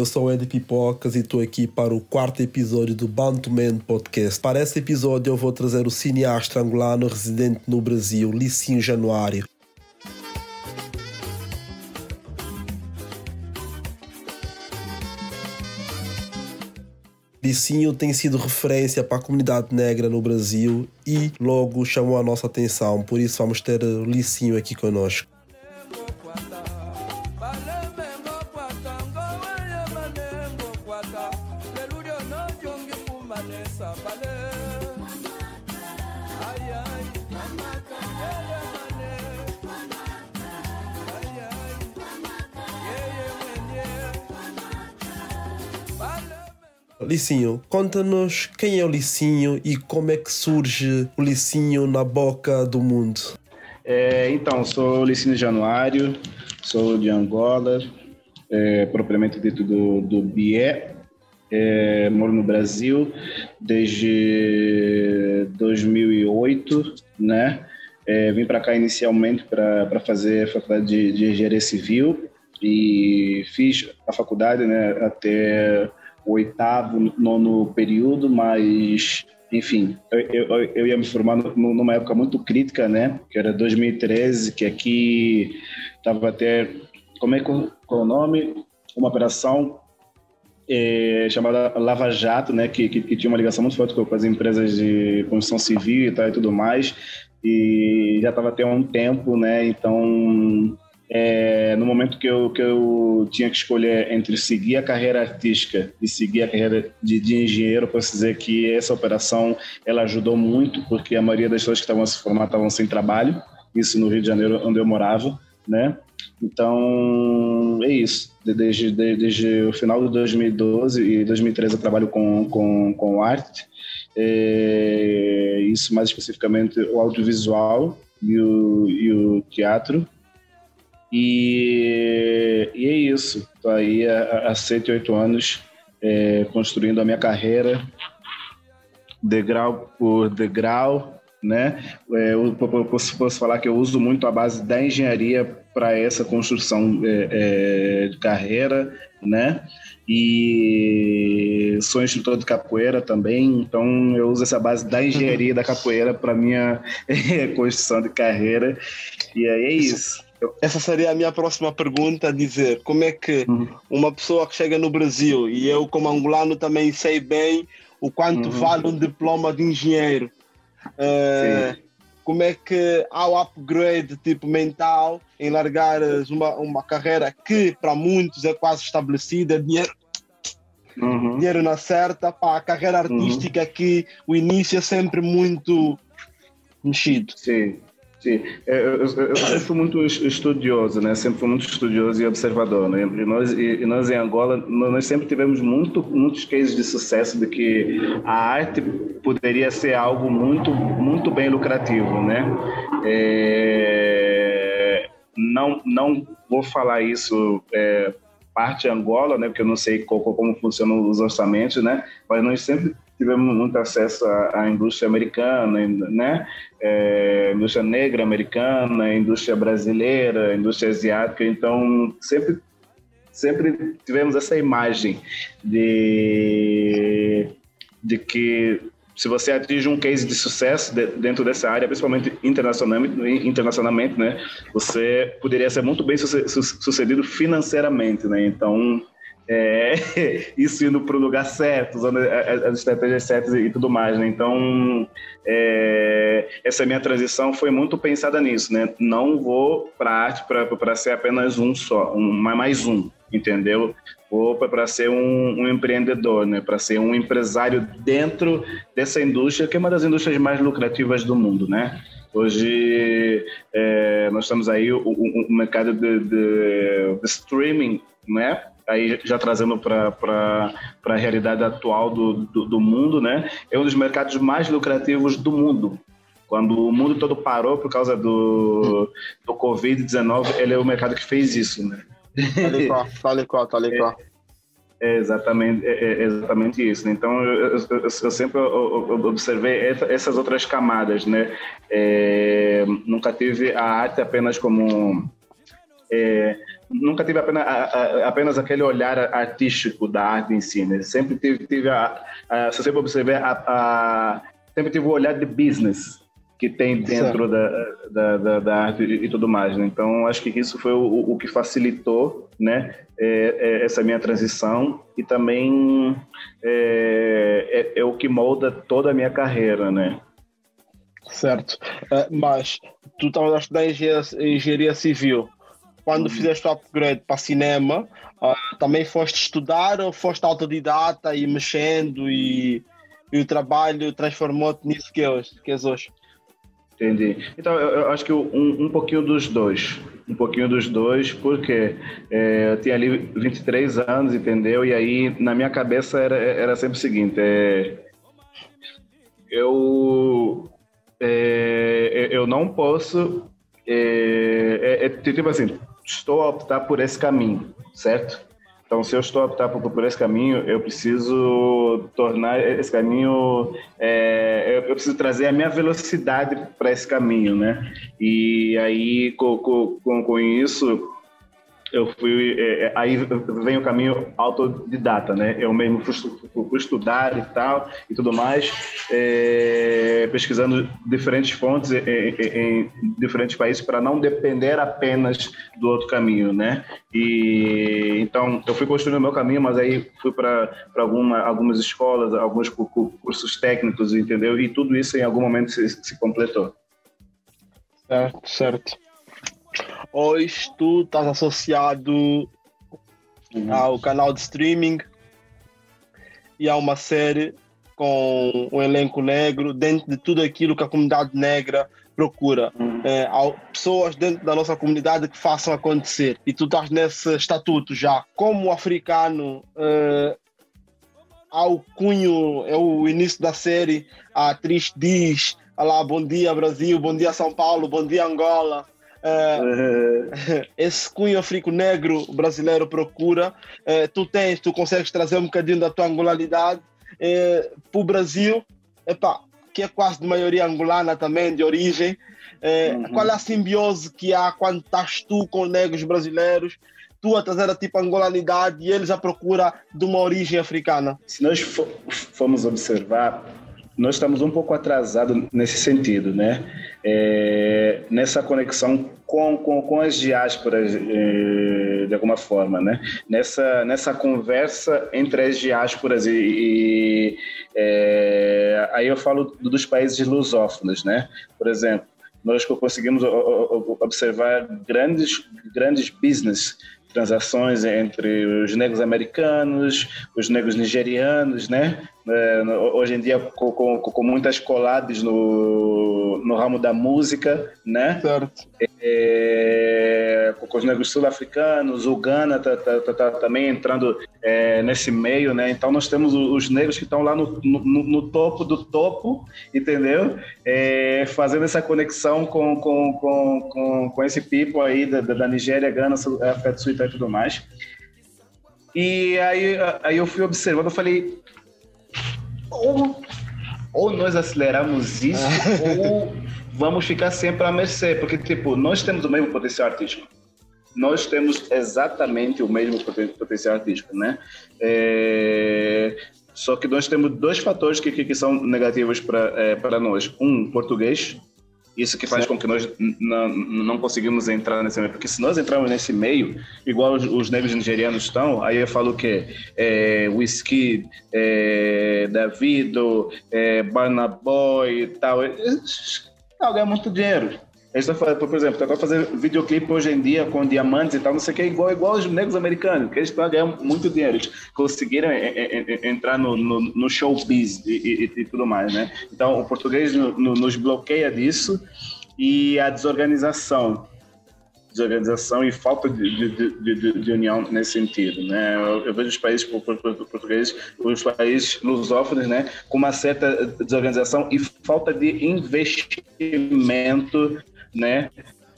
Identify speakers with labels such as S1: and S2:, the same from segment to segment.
S1: Eu sou o Ed Pipocas e estou aqui para o quarto episódio do Bantu Man Podcast. Para esse episódio eu vou trazer o cineasta angolano residente no Brasil, Licinho Januário. Licinho tem sido referência para a comunidade negra no Brasil e logo chamou a nossa atenção, por isso vamos ter Licinho aqui conosco. Licinho, conta-nos quem é o Licinho e como é que surge o Licinho na boca do mundo.
S2: É, então, sou Licinho Januário, sou de Angola, é, propriamente dito do, do Bié. É, moro no Brasil desde 2008, né? É, vim para cá inicialmente para fazer faculdade de, de engenharia civil e fiz a faculdade né, até oitavo, nono período, mas enfim, eu, eu, eu ia me formar numa época muito crítica, né? Que era 2013, que aqui estava até. Como é que qual é o nome? Uma operação é, chamada Lava Jato, né? Que, que, que, tinha uma ligação muito forte com as empresas de construção civil e tal e tudo mais. E já estava até um tempo, né? Então é, no momento que eu, que eu tinha que escolher entre seguir a carreira artística e seguir a carreira de, de engenheiro, posso dizer que essa operação ela ajudou muito, porque a maioria das pessoas que estavam se formando estavam sem trabalho, isso no Rio de Janeiro, onde eu morava, né? Então, é isso. Desde, desde, desde o final de 2012 e 2013 eu trabalho com, com, com arte, é, isso mais especificamente o audiovisual e o, e o teatro, e, e é isso. Estou aí há, há 7, 8 anos é, construindo a minha carreira, degrau por degrau, né? É, eu posso, posso, falar que eu uso muito a base da engenharia para essa construção é, é, de carreira, né? E sou instrutor de capoeira também, então eu uso essa base da engenharia da capoeira para minha construção de carreira. E aí é isso.
S3: Essa seria a minha próxima pergunta, dizer como é que uhum. uma pessoa que chega no Brasil, e eu como angolano também sei bem o quanto uhum. vale um diploma de engenheiro, uh, como é que há o upgrade tipo mental em largar uma, uma carreira que para muitos é quase estabelecida, dinheiro, uhum. dinheiro na certa, para a carreira uhum. artística que o início é sempre muito mexido.
S2: Sim. Sim, é, eu, eu, sempre fui muito estudioso, né? Sempre fui muito estudioso e observador, né? E nós, e, nós em Angola, nós sempre tivemos muito, muitos cases de sucesso de que a arte poderia ser algo muito, muito bem lucrativo, né? É, não, não vou falar isso é, parte Angola, né? Porque eu não sei como, como funcionam os orçamentos, né? Mas nós sempre tivemos muito acesso à, indústria americana, né? É, indústria negra americana, indústria brasileira, indústria asiática. Então, sempre, sempre tivemos essa imagem de, de que se você atinge um case de sucesso dentro dessa área, principalmente internacionalmente, internacionalmente, né, você poderia ser muito bem sucedido financeiramente, né? Então, é, isso indo para o lugar certo, usando as estratégias certas e tudo mais, né? Então, é, essa minha transição foi muito pensada nisso, né? Não vou para arte para ser apenas um só, um, mais um, entendeu? Vou para ser um, um, empreendedor, né? Para ser um empresário dentro dessa indústria, que é uma das indústrias mais lucrativas do mundo, né? Hoje é, nós estamos aí o, o, o mercado de, de, de streaming, né? Aí já trazendo para a realidade atual do, do, do, mundo, né? É um dos mercados mais lucrativos do mundo. Quando o mundo todo parou por causa do, do Covid-19, ele é o mercado que fez isso, né?
S3: Tal qual, tal qual,
S2: É exatamente, é, é exatamente isso. Então, eu, eu, eu sempre observei essas outras camadas, né? É, nunca tive a arte apenas como é, nunca tive apenas, apenas aquele olhar artístico da arte em si, né? Sempre tive, tive a, a, se você observar, a, sempre tive o olhar de business que tem dentro da, da, da, da, arte e, tudo mais. Né? Então, acho que isso foi o, o que facilitou né, é, é, essa minha transição e também é, é, é, o que molda toda a minha carreira, né?
S3: Certo. Uh, mas tu estavas a estudar engenharia, engenharia civil. Quando uhum. fizeste o upgrade para cinema, uh, também foste estudar ou foste autodidata e mexendo e, e o trabalho transformou-te nisso que, é que és hoje?
S2: Entendi. Então, eu, eu acho que um, um, pouquinho dos dois. Um pouquinho dos dois, porque é, eu tinha ali 23 anos, entendeu? E aí, na minha cabeça, era, era sempre o seguinte: é, eu, é, eu não posso. É, é, é, tipo assim, estou a optar por esse caminho, certo? Então, se eu estou a optar por, por esse caminho, eu preciso tornar esse caminho, é, eu preciso trazer a minha velocidade para esse caminho, né? E aí, com, com, com isso, eu fui é, é, aí vem o caminho autodidata né? Eu mesmo fui, estudar e tal e tudo mais é, pesquisando diferentes fontes em, em diferentes países para não depender apenas do outro caminho né? E então eu fui construindo o meu caminho mas aí fui para alguma algumas escolas alguns cursos técnicos entendeu? E tudo isso em algum momento se, se completou.
S3: Certo certo Hoje tu estás associado uhum. ao canal de streaming e há uma série com um elenco negro dentro de tudo aquilo que a comunidade negra procura. Uhum. É, há pessoas dentro da nossa comunidade que façam acontecer. E tu estás nesse estatuto já. Como africano, é, ao cunho, é o início da série, a atriz diz: Olá, bom dia Brasil, bom dia São Paulo, bom dia Angola. Uh, esse cunho africo negro brasileiro procura. Uh, tu tens, tu consegues trazer um bocadinho da tua angolaridade uh, para o Brasil, epá, que é quase de maioria angolana também, de origem. Uhum. Qual é a simbiose que há quando estás tu com negros brasileiros? Tu a trazer a tipo angolanidade e eles a procura de uma origem africana?
S2: Se nós formos observar, nós estamos um pouco atrasados nesse sentido, né? É, nessa conexão com, com, com as diásporas, é, de alguma forma, né? Nessa, nessa conversa entre as diásporas e, e é, aí eu falo dos países lusófonos, né? Por exemplo, nós conseguimos observar grandes, grandes business transações entre os negros americanos, os negros nigerianos, né? É, hoje em dia com, com, com, muitas coladas no, no ramo da música, né?
S3: Certo.
S2: É, com os negros sul-africanos, o Ghana tá, tá, tá, tá também entrando é, nesse meio, né? Então nós temos os negros que estão lá no, no, no, topo do topo, entendeu? É, fazendo essa conexão com, com, com, com, com esse people aí da, da Nigéria, Ghana, África do Sul e tudo mais. E aí, aí eu fui observando, eu falei, ou, ou nós aceleramos isso, ou vamos ficar sempre à mercê, porque, tipo, nós temos o mesmo potencial artístico. Nós temos exatamente o mesmo potencial artístico, né? É... Só que nós temos dois fatores que, que, são negativos para é, para nós. Um, português, isso que faz com que nós não, não conseguimos entrar nesse meio. Porque se nós entrarmos nesse meio, igual os, os negros nigerianos estão, aí eu falo que é Whisky, é, Davido, é, Barnaboy e tal. Eles ganham muito dinheiro. Eles estão, por exemplo, estão fazendo videoclipe hoje em dia com diamantes e tal, não sei o que, igual, igual os negros americanos, que eles estão ganhando muito dinheiro. Eles conseguiram entrar no, no, no showbiz e, e, e, tudo mais, né? Então, o português no, nos bloqueia disso e a desorganização. Desorganização e falta de, de, de, de união nesse sentido, né? Eu, eu vejo os países portugueses, os países lusófonos, né, com uma certa desorganização e falta de investimento né?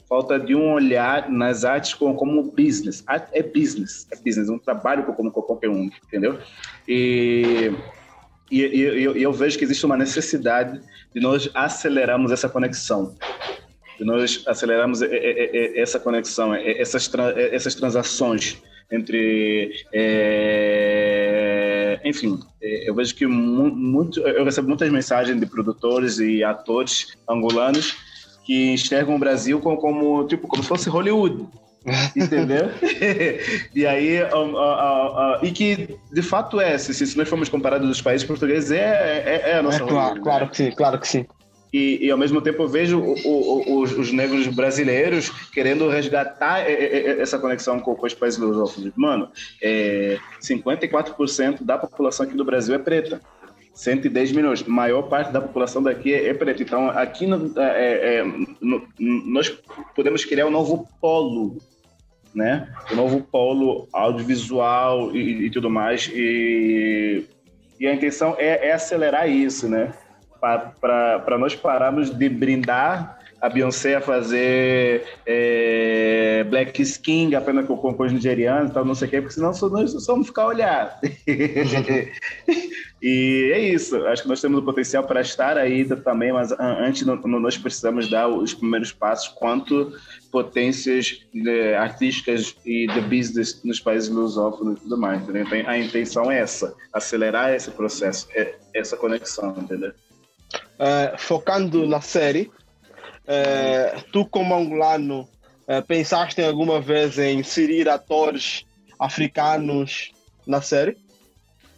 S2: Falta de um olhar nas artes como, como business. Arte é business, é business, um trabalho como qualquer um, entendeu? E, e, e eu, eu vejo que existe uma necessidade de nós acelerarmos essa conexão. nós aceleramos essa conexão, essas, essas transações entre. É, enfim, eu vejo que muito, eu recebo muitas mensagens de produtores e atores angolanos que enxergam o Brasil como, como tipo como se fosse Hollywood. Entendeu? e aí, uh, uh, uh, e que de fato é, se, se nós formos comparados dos países portugueses, é, é, é a nossa. É,
S3: claro, claro que sim, claro que sim.
S2: E, e, ao mesmo tempo eu vejo o, o, os, os, negros brasileiros querendo resgatar essa conexão com, com os países lusófonos. Mano, é, 54% da população aqui do Brasil é preta. 110 milhões. Maior parte da população daqui é, é preta. Então, aqui no, é, é, no, nós podemos criar um novo polo, né? Um novo polo audiovisual e, e tudo mais. E, e a intenção é, é acelerar isso, né? para nós pararmos de brindar a Beyoncé a fazer é, Black Skin apenas com, os nigerianos e tal, não sei o quê, porque senão nós vamos ficar olhar. e é isso, acho que nós temos o potencial para estar aí também, mas antes nós precisamos dar os primeiros passos quanto potências né, artísticas e de business nos países lusófonos e tudo mais. Entendeu? Então, a intenção é essa, acelerar esse processo, é essa conexão, entendeu?
S3: Uh, focando na série, uh, tu como angolano uh, pensaste alguma vez em inserir atores africanos na série?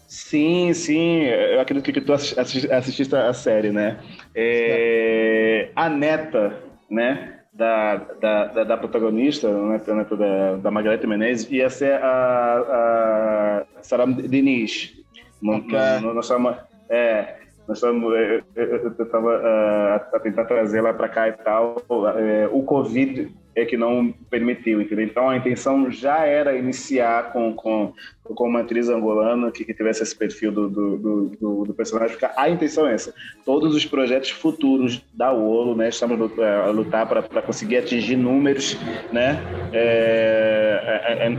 S2: Sim, sim, eu acredito que tu assististe a série, né? É, a neta, né, da, da, da, da protagonista, né, a neta da, da Margarete Menezes, ia ser a, a Sarah Diniz. Okay. No, no, no, é, nós estamos, eu estava uh, a tentar trazer lá para cá e tal. O Covid é que não permitiu, entendeu? Então a intenção já era iniciar com, com, com uma atriz angolana que, que tivesse esse perfil do, do, do, do, personagem. A intenção é essa. Todos os projetos futuros da Olo, né? Estamos a lutar para conseguir atingir números, né? É,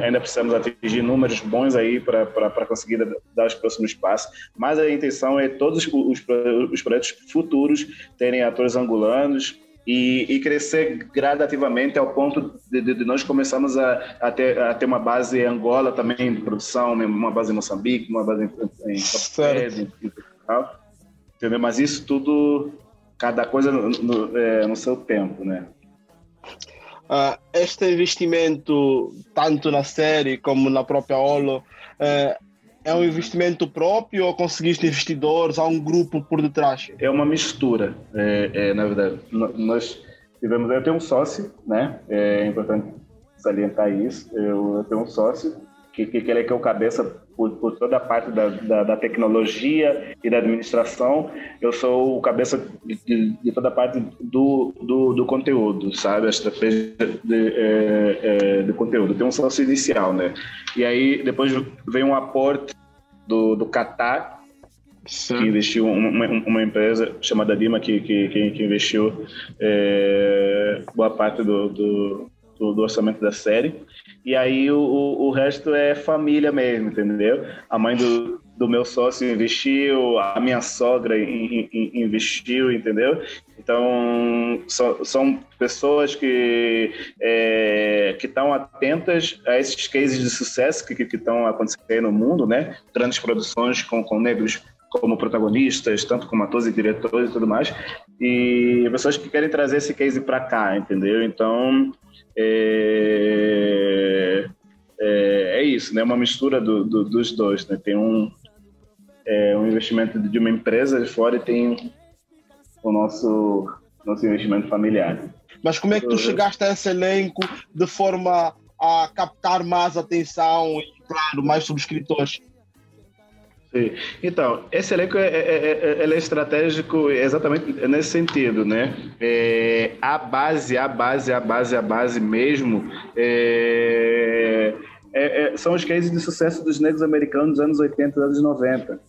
S2: ainda precisamos atingir números bons aí para conseguir dar os próximos passos. Mas a intenção é todos os, os projetos futuros terem atores angolanos, e, e, crescer gradativamente ao ponto de, de, de nós começarmos a, a, ter, a ter uma base em Angola também de produção, uma base em Moçambique, uma base em, em tal. Entendeu? Mas isso tudo, cada coisa no, no, é, no seu tempo, né?
S3: Uh, este investimento, tanto na série como na própria Olo, uh, é um investimento próprio ou conseguiste investidores? Há um grupo por detrás?
S2: É uma mistura, é, é, na verdade. Nós tivemos, eu tenho um sócio, né? É importante salientar isso. Eu, eu tenho um sócio que, que, que ele é que é o cabeça por, por toda a parte da, da, da, tecnologia e da administração. Eu sou o cabeça de, de, toda a parte do, do, do, conteúdo, sabe? A estratégia de, é, é, de conteúdo. Tem um sócio inicial, né? E aí depois vem um aporte do, do Qatar, Sim. que investiu uma, uma, empresa chamada Dima que, que, que investiu é, boa parte do, do, do, orçamento da série. E aí o, o resto é família mesmo, entendeu? A mãe do, do meu sócio investiu, a minha sogra investiu, entendeu? Então, são, são pessoas que é, estão atentas a esses cases de sucesso que estão acontecendo no mundo, né? Grandes produções com, com negros como protagonistas, tanto como atores e diretores e tudo mais, e pessoas que querem trazer esse case para cá, entendeu? Então, é, é, é, isso, né? Uma mistura do, do, dos dois, né? Tem um, é, um investimento de uma empresa de fora e tem o nosso, nosso investimento familiar.
S3: Mas como é que tu chegaste a esse elenco de forma a captar mais atenção e, claro, mais subscritores?
S2: Sim. Então, esse elenco é, é, é, é, estratégico exatamente nesse sentido, né? É, a base, a base, a base, a base mesmo é, é, é, são os cases de sucesso dos negros americanos dos anos 80 e anos 90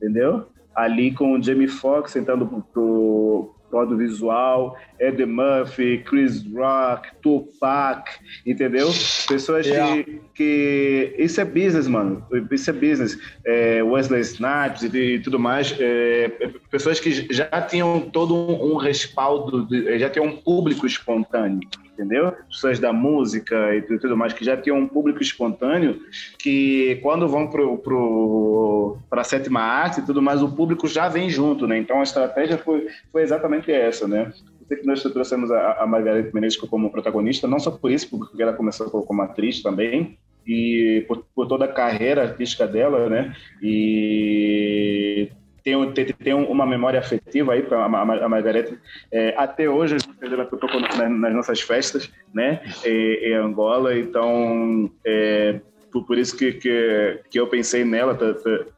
S2: entendeu? Ali com o Jamie Foxx entrando pro, audiovisual, Eddie Murphy, Chris Rock, Tupac, entendeu? Pessoas yeah. que, que... Isso é business, mano. Isso é business. É, Wesley Snipes e, e tudo mais. É, pessoas que já tinham todo um, um respaldo, de, já tinham um público espontâneo entendeu? Pessoas da música e tudo mais, que já tinham um público espontâneo, que quando vão para pro, a sétima arte e tudo mais, o público já vem junto, né? Então a estratégia foi, foi exatamente essa, né? que nós trouxemos a, a Margareth Menezes como protagonista, não só por isso, porque ela começou como atriz também, e por, por toda a carreira artística dela, né? E tem, tem, uma memória afetiva aí para a, a Margarete. É, até hoje, ela tocou nas, nossas festas, né, em, Angola. Então, é, por, isso que, que, que eu pensei nela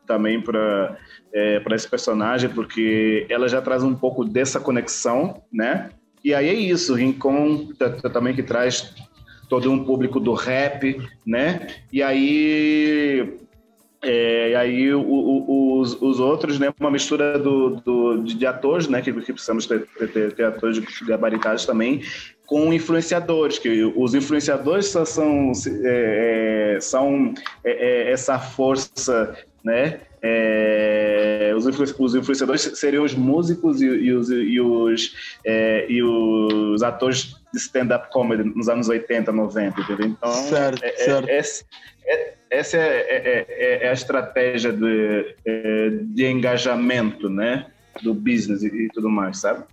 S2: também para é, esse personagem, porque ela já traz um pouco dessa conexão, né? E aí é isso, Rincon também que traz todo um público do rap, né? E aí é, e aí o, o, os, os outros, né, uma mistura do, do, de atores, né, que, que precisamos ter, ter, ter, atores gabaritados também, com influenciadores, que os influenciadores são, é, é são é, é, essa força, né, é, os, os, influenciadores seriam os músicos e, e os, e, os, é, e os atores de stand-up comedy nos anos 80, 90, entendeu? Então,
S3: certo,
S2: é,
S3: certo.
S2: É, essa é, é, é, é, a estratégia de, é, de engajamento, né? Do business e, e tudo mais, sabe?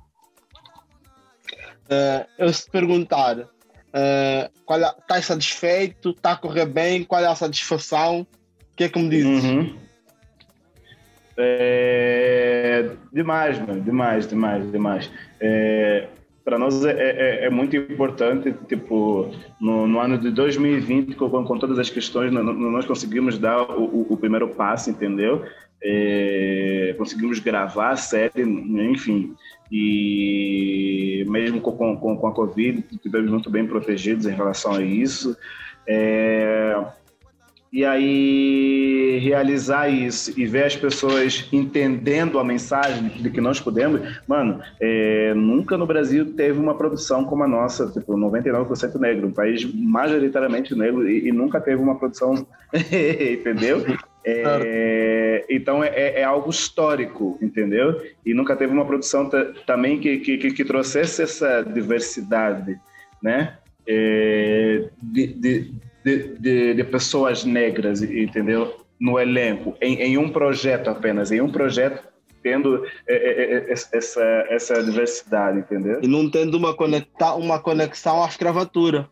S3: Uh, eu se perguntar, uh, qual é, tá satisfeito? Está a correr bem? Qual é a satisfação? O que é que me dizes?
S2: Uhum. É, demais, mano, demais, demais, demais. É, para nós é, é, é, muito importante, tipo, no, no, ano de 2020, com, com todas as questões, nós conseguimos dar o, o primeiro passo, entendeu? É, conseguimos gravar a série, enfim, e mesmo com, com, com a Covid, estivemos muito bem protegidos em relação a isso. É, e aí realizar isso e ver as pessoas entendendo a mensagem de que nós podemos, mano, é, nunca no Brasil teve uma produção como a nossa, tipo 99% negro, um país majoritariamente negro e, e nunca teve uma produção, entendeu? É, então é, é, é, algo histórico, entendeu? E nunca teve uma produção também que, que, que, trouxesse essa diversidade, né? É, de, de de, de, de pessoas negras, entendeu? No elenco, em, em, um projeto apenas, em um projeto tendo é, é, é, essa, essa diversidade, entendeu?
S3: E não tendo uma, conecta, uma conexão à escravatura.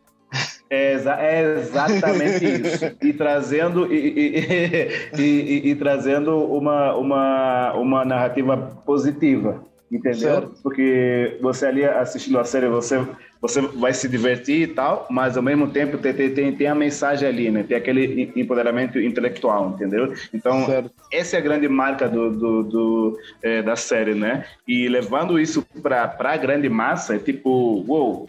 S2: É, é exatamente isso. E trazendo, e, e, e, e, trazendo uma, uma, uma narrativa positiva, entendeu? Certo. Porque você ali assistindo a série, você você vai se divertir e tal, mas ao mesmo tempo tem, tem, tem a mensagem ali, né? Tem aquele empoderamento intelectual, entendeu? Então, certo. essa é a grande marca do, do, do é, da série, né? E levando isso para a grande massa, é tipo, uou,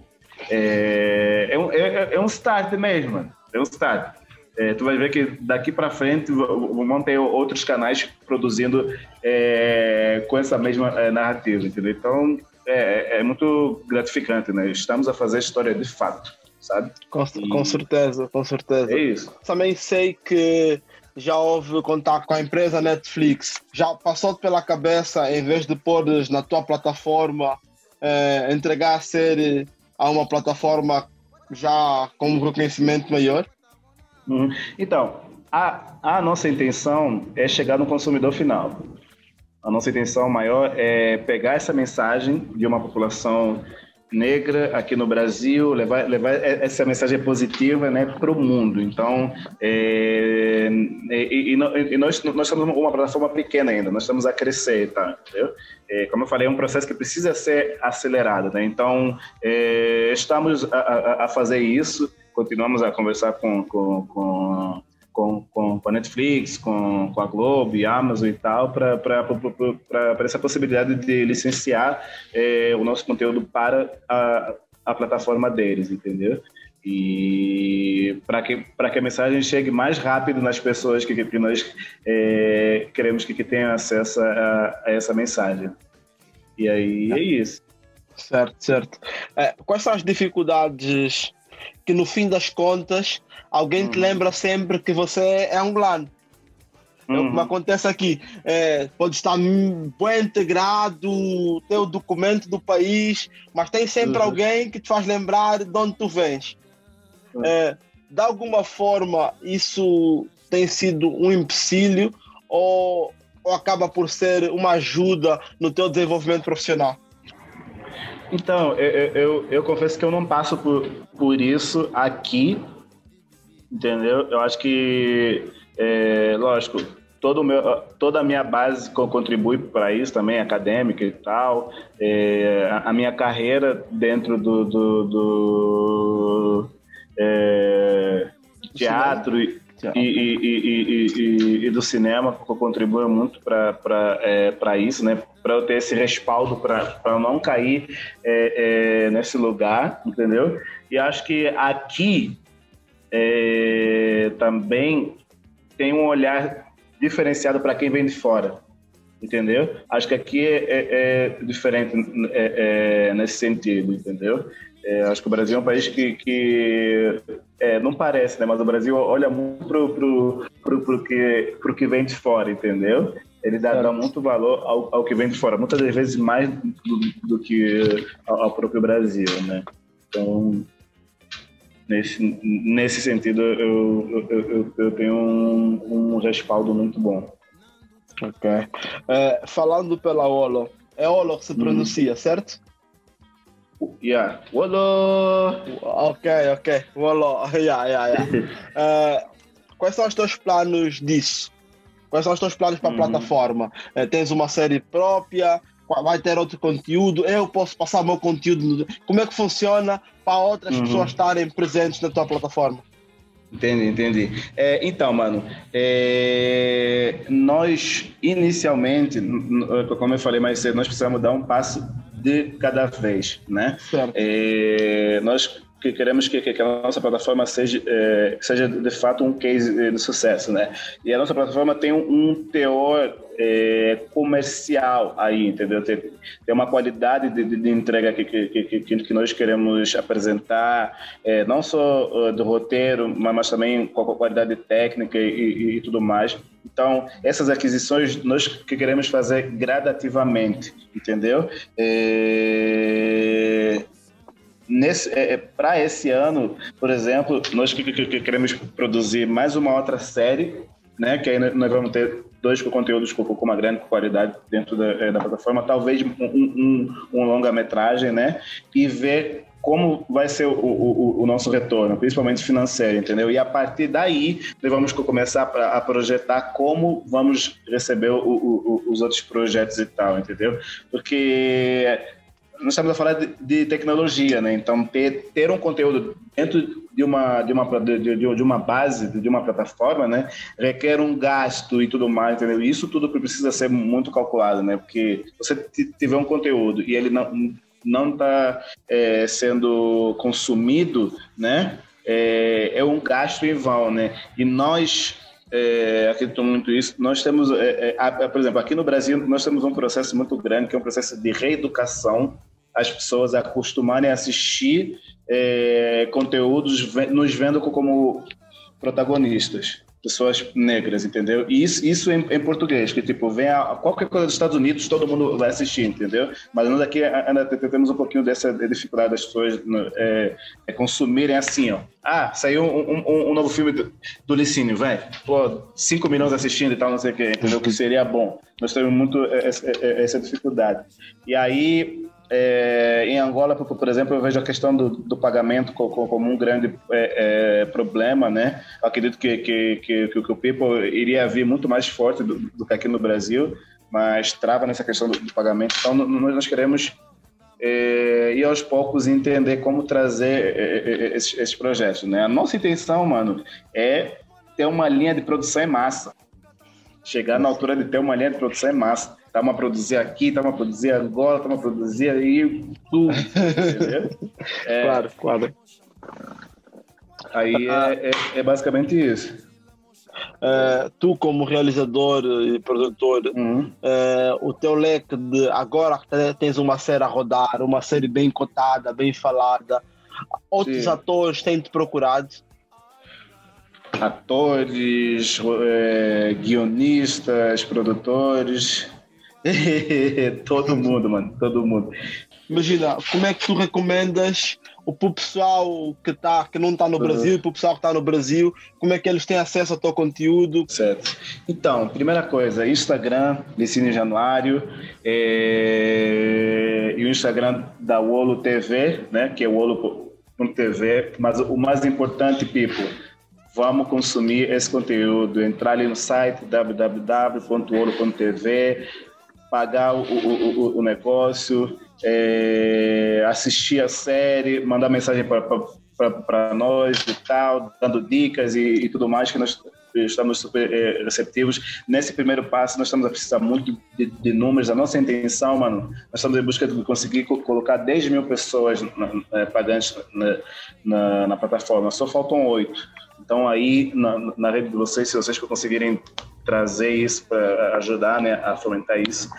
S2: é, é, um, é, é um start mesmo. É um start. É, tu vai ver que daqui para frente vão ter outros canais produzindo é, com essa mesma é, narrativa, entendeu? Então, é, é, é muito gratificante, né? Estamos a fazer história de fato, sabe?
S3: Com, e... com certeza, com certeza.
S2: É isso.
S3: Também sei que já houve contato com a empresa Netflix. Já passou pela cabeça, em vez de pôr na tua plataforma, é, entregar a série a uma plataforma já com um reconhecimento maior?
S2: Uhum. Então, a, a nossa intenção é chegar no consumidor final. A nossa intenção maior é pegar essa mensagem de uma população negra aqui no Brasil, levar, levar essa mensagem positiva né, para o mundo. Então, é, e, e, e, nós, nós somos uma plataforma pequena ainda, nós estamos a crescer, tá? Entendeu? É, como eu falei, é um processo que precisa ser acelerado. Né? Então, é, estamos a, a, a, fazer isso, continuamos a conversar com, com, com com, com, com a Netflix, com, com a Globo e Amazon e tal, para essa possibilidade de licenciar é, o nosso conteúdo para a, a plataforma deles, entendeu? E para que, que a mensagem chegue mais rápido nas pessoas que, que nós é, queremos que, que tenham acesso a, a, essa mensagem. E aí é isso.
S3: Certo, certo. É, quais são as dificuldades que no fim das contas alguém te uhum. lembra sempre que você é angolano? É o que uhum. acontece aqui. É, pode estar bem integrado, ter o documento do país, mas tem sempre uhum. alguém que te faz lembrar de onde tu vens. Uhum. É, de alguma forma, isso tem sido um empecilho ou, ou acaba por ser uma ajuda no teu desenvolvimento profissional?
S2: Então, eu, eu, eu, confesso que eu não passo por, por isso aqui, entendeu? Eu acho que, é, lógico, todo meu, toda a minha base contribui para isso também, acadêmica e tal. É, a minha carreira dentro do, do, do é, teatro e, e, e, e, do cinema contribui muito para é, isso, né? Para eu ter esse respaldo para não cair é, é, nesse lugar, entendeu? E acho que aqui é, também tem um olhar diferenciado para quem vem de fora, entendeu? Acho que aqui é, é, é diferente é, é, nesse sentido, entendeu? É, acho que o Brasil é um país que, que é, não parece, né? Mas o Brasil olha muito pro, pro, pro, pro, que, pro que vem de fora, entendeu? Ele dá, dá muito valor ao, ao, que vem de fora, muitas das vezes mais do, do que ao, ao próprio Brasil, né? Então, nesse, nesse sentido, eu, eu, eu, eu tenho um, um, respaldo muito bom.
S3: Ok. É, falando pela Olo, é Olo que se hum. pronuncia, hum. certo?
S2: Yeah. Olo!
S3: Ok, ok. Olo. Yeah, yeah, yeah. uh, quais são os teus planos disso? Quais são os teus planos para a uhum. plataforma? Uh, tens uma série própria? vai ter outro conteúdo, eu posso passar o meu conteúdo. Como é que funciona para outras uhum. pessoas estarem presentes na tua plataforma?
S2: Entendi, entendi. É, então, mano, é, nós inicialmente, como eu falei mais cedo, nós precisamos dar um passo de cada vez, né? É, nós que queremos que, que, a nossa plataforma seja, é, seja de fato um case de sucesso, né? E a nossa plataforma tem um, um teor é, comercial aí, entendeu? Tem, tem uma qualidade de, de entrega que, que, que, que, nós queremos apresentar, é, não só do roteiro, mas, mas, também com a qualidade técnica e, e, e, tudo mais. Então, essas aquisições nós que queremos fazer gradativamente, entendeu? É é, é para esse ano, por exemplo, nós que, que, que, queremos produzir mais uma outra série, né? Que aí nós vamos ter dois conteúdos com, com uma grande qualidade dentro da, é, da plataforma, talvez um, um, um longa-metragem, né? E ver como vai ser o, o, o, nosso retorno, principalmente financeiro, entendeu? E a partir daí, nós vamos começar a projetar como vamos receber o, os outros projetos e tal, entendeu? Porque nós estamos a falar de, de, tecnologia, né? Então, ter, ter um conteúdo dentro de uma, de, uma, de, de, uma base, de uma plataforma, né? Requer um gasto e tudo mais, entendeu? Isso tudo precisa ser muito calculado, né? Porque você tiver um conteúdo e ele não não está é, sendo consumido, né? É, é um gasto em vão, né? E nós é, acredito muito isso. Nós temos, é, é, por exemplo, aqui no Brasil, nós temos um processo muito grande, que é um processo de reeducação as pessoas acostumarem a assistir é, conteúdos nos vendo como protagonistas, pessoas negras, entendeu? E isso, isso em, em português, que tipo, vem a, qualquer coisa dos Estados Unidos, todo mundo vai assistir, entendeu? Mas nós aqui ainda temos um pouquinho dessa dificuldade das pessoas é, é, consumirem assim, ó. Ah, saiu um, um, um novo filme do, do Licínio, vai. Pô, cinco minutos assistindo e tal, não sei o que, entendeu? Que seria bom. Nós temos muito essa, essa dificuldade. E aí, é, em Angola, por, exemplo, eu vejo a questão do, do pagamento como, como, um grande é, é, problema, né? Eu acredito que, que, que, que, o People iria vir muito mais forte do, do, que aqui no Brasil, mas trava nessa questão do, do pagamento. Então, nós, nós queremos é, ir aos poucos entender como trazer é, é, esses, esses projetos, né? A nossa intenção, mano, é ter uma linha de produção em massa. Chegar na altura de ter uma linha de produção em massa estamos a produzir aqui, estamos a produzir agora, estamos a produzir aí tudo.
S3: É, claro, claro.
S2: Aí é, é, é, basicamente isso.
S3: Uh, tu, como realizador e produtor, uhum. uh, o teu leque de agora tens uma série a rodar, uma série bem cotada, bem falada. Outros Sim. atores têm te procurado?
S2: Atores, é, guionistas, produtores, todo mundo, mano, todo mundo.
S3: Imagina, como é que tu recomendas o pessoal que, tá, que não está no Brasil, uhum. para o pessoal que está no Brasil, como é que eles têm acesso ao teu conteúdo?
S2: Certo. Então, primeira coisa, Instagram, Licínio Januário, é... e o Instagram da Wolo TV, né, que é Wolo.tv, mas o mais importante, Pipo, vamos consumir esse conteúdo, entrar ali no site www.olo.tv, pagar o, o, o, negócio, é, assistir a série, mandar mensagem para nós e tal, dando dicas e, e, tudo mais, que nós estamos super é, receptivos. Nesse primeiro passo, nós estamos a precisar muito de, de, números. A nossa intenção, mano, nós estamos em busca de conseguir colocar 10 mil pessoas na, na, pagantes na, na, na plataforma. Só faltam oito. Então, aí, na, na rede de vocês, se vocês conseguirem trazer isso para ajudar né, a fomentar isso,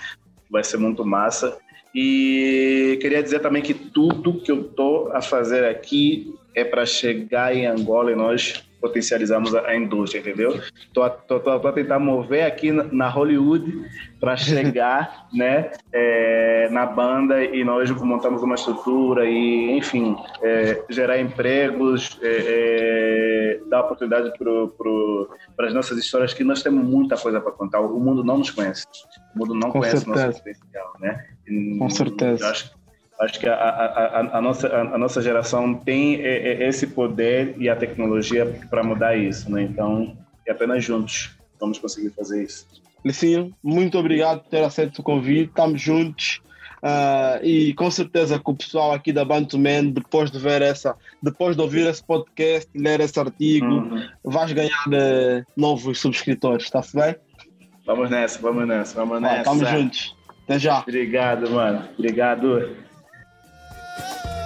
S2: vai ser muito massa. E queria dizer também que tudo que eu estou a fazer aqui é para chegar em Angola e nós potencializarmos a, indústria, entendeu? Tô, tô, tô, tô a tentar mover aqui na Hollywood para chegar, né, é, na banda e nós montamos uma estrutura e, enfim, é, gerar empregos, é, é dar oportunidade para as nossas histórias que nós temos muita coisa para contar. O mundo não nos conhece, o mundo não Com conhece certeza. nosso potencial, né?
S3: E, Com certeza.
S2: Acho, Acho que a, a, a, nossa, a, nossa geração tem esse poder e a tecnologia para mudar isso, né? Então, é apenas juntos vamos conseguir fazer isso.
S3: Licinho, muito obrigado por ter aceito o convite, estamos juntos. Uh, e com certeza que o pessoal aqui da Bantu Man, depois de ver essa, depois de ouvir esse podcast, ler esse artigo, uhum. vais ganhar uh, novos subscritores, está-se bem?
S2: Vamos nessa, vamos nessa, vamos nessa.
S3: Estamos juntos. Até já.
S2: Obrigado, mano. Obrigado. Oh.